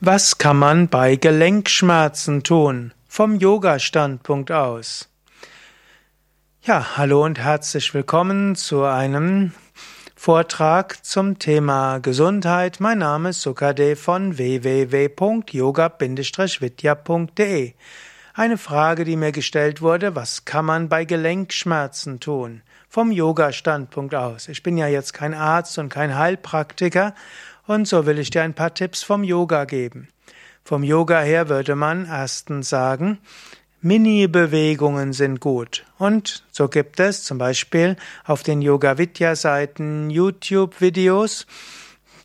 Was kann man bei Gelenkschmerzen tun? Vom Yoga-Standpunkt aus. Ja, hallo und herzlich willkommen zu einem Vortrag zum Thema Gesundheit. Mein Name ist Sukadev von www.yoga-vidya.de. Eine Frage, die mir gestellt wurde, was kann man bei Gelenkschmerzen tun? Vom Yoga-Standpunkt aus. Ich bin ja jetzt kein Arzt und kein Heilpraktiker und so will ich dir ein paar Tipps vom Yoga geben. Vom Yoga her würde man erstens sagen, Mini-Bewegungen sind gut. Und so gibt es zum Beispiel auf den Yoga Vidya Seiten YouTube-Videos,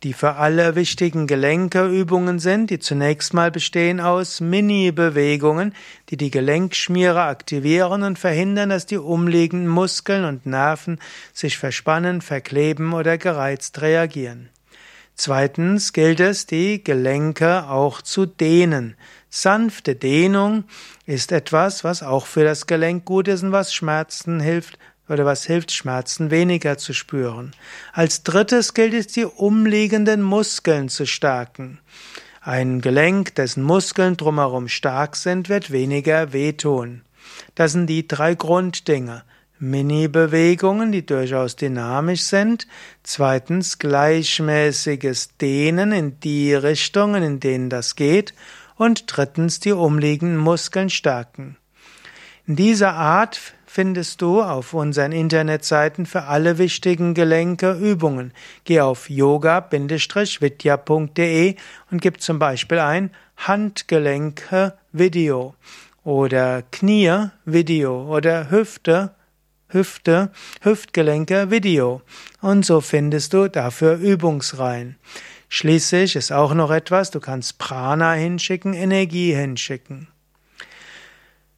die für alle wichtigen Gelenkeübungen sind, die zunächst mal bestehen aus Mini-Bewegungen, die die Gelenkschmiere aktivieren und verhindern, dass die umliegenden Muskeln und Nerven sich verspannen, verkleben oder gereizt reagieren. Zweitens gilt es, die Gelenke auch zu dehnen. Sanfte Dehnung ist etwas, was auch für das Gelenk gut ist und was Schmerzen hilft oder was hilft, Schmerzen weniger zu spüren. Als drittes gilt es, die umliegenden Muskeln zu stärken. Ein Gelenk, dessen Muskeln drumherum stark sind, wird weniger wehtun. Das sind die drei Grunddinge. Mini-Bewegungen, die durchaus dynamisch sind. Zweitens gleichmäßiges Dehnen in die Richtungen, in denen das geht. Und drittens die umliegenden Muskeln stärken. In dieser Art findest du auf unseren Internetseiten für alle wichtigen Gelenke Übungen. Geh auf yoga-vidya.de und gib zum Beispiel ein Handgelenke Video oder Knie Video oder Hüfte Hüfte, Hüftgelenke Video. Und so findest du dafür Übungsreihen. Schließlich ist auch noch etwas, du kannst Prana hinschicken, Energie hinschicken.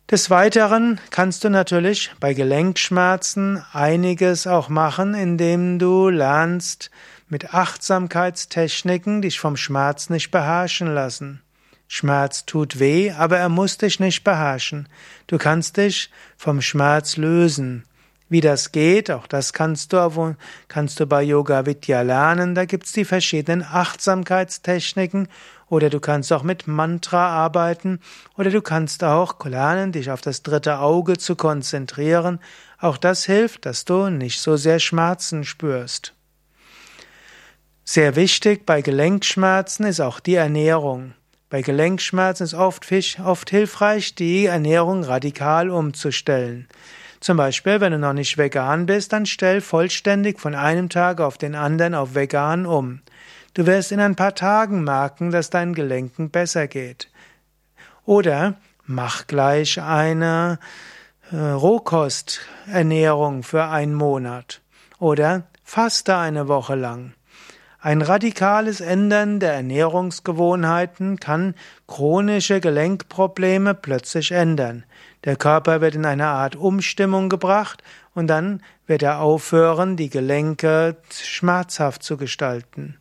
Des Weiteren kannst du natürlich bei Gelenkschmerzen einiges auch machen, indem du lernst, mit Achtsamkeitstechniken dich vom Schmerz nicht beherrschen lassen. Schmerz tut weh, aber er muss dich nicht beherrschen. Du kannst dich vom Schmerz lösen. Wie das geht, auch das kannst du, kannst du bei Yoga Vidya lernen. Da gibt's die verschiedenen Achtsamkeitstechniken oder du kannst auch mit Mantra arbeiten oder du kannst auch lernen, dich auf das dritte Auge zu konzentrieren. Auch das hilft, dass du nicht so sehr Schmerzen spürst. Sehr wichtig bei Gelenkschmerzen ist auch die Ernährung. Bei Gelenkschmerzen ist oft, oft hilfreich, die Ernährung radikal umzustellen. Zum Beispiel, wenn du noch nicht vegan bist, dann stell vollständig von einem Tag auf den anderen auf vegan um. Du wirst in ein paar Tagen merken, dass deinen Gelenken besser geht. Oder mach gleich eine äh, Rohkosternährung für einen Monat. Oder faste eine Woche lang. Ein radikales Ändern der Ernährungsgewohnheiten kann chronische Gelenkprobleme plötzlich ändern. Der Körper wird in eine Art Umstimmung gebracht und dann wird er aufhören, die Gelenke schmerzhaft zu gestalten.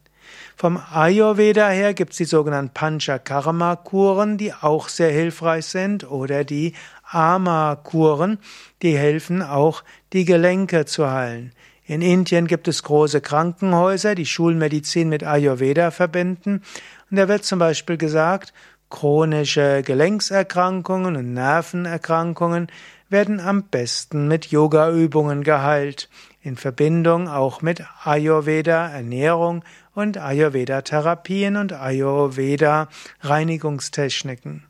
Vom Ayurveda her gibt es die sogenannten Panchakarma-Kuren, die auch sehr hilfreich sind, oder die Ama-Kuren, die helfen auch, die Gelenke zu heilen. In Indien gibt es große Krankenhäuser, die Schulmedizin mit Ayurveda verbinden. Und da wird zum Beispiel gesagt, chronische Gelenkserkrankungen und Nervenerkrankungen werden am besten mit Yogaübungen geheilt, in Verbindung auch mit Ayurveda Ernährung und Ayurveda Therapien und Ayurveda Reinigungstechniken.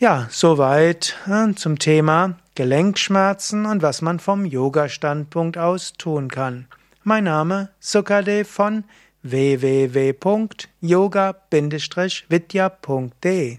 Ja, soweit äh, zum Thema Gelenkschmerzen und was man vom Yoga-Standpunkt aus tun kann. Mein Name Sukadev von www.yoga-vidya.de